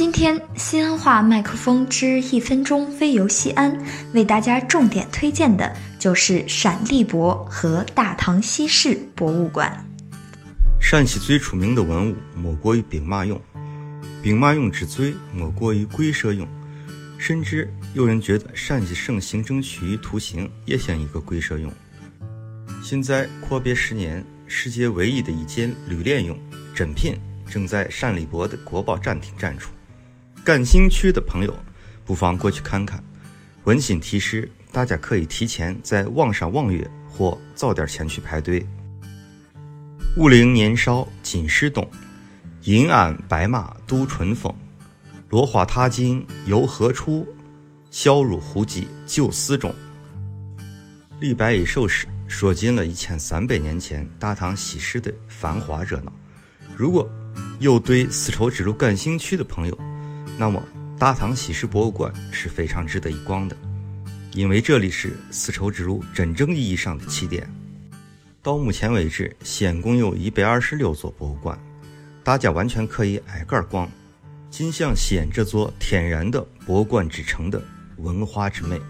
今天西安话麦克风之一分钟飞游西安，为大家重点推荐的就是陕历博和大唐西市博物馆。陕西最出名的文物莫过于兵马俑，兵马俑之最莫过于龟蛇俑，甚至有人觉得陕西省行政区域图形也像一个龟蛇俑。现在阔别十年，世界唯一的一件绿莲俑珍品正在陕历博的国宝展厅展出。感兴趣的朋友，不妨过去看看。温馨提示：大家可以提前在网上网约，或早点前去排队。武陵年少金世东，银鞍白马度春风。落花踏尽又何处？笑入胡姬酒肆中。李白一首诗，说尽了一千三百年前大唐西市的繁华热闹。如果有对丝绸之路感兴趣的朋友，那么，大唐西市博物馆是非常值得一逛的，因为这里是丝绸之路真正意义上的起点。到目前为止，西安共有一百二十六座博物馆，大家完全可以挨个儿逛，尽享西安这座天然的博物馆之城的文化之美。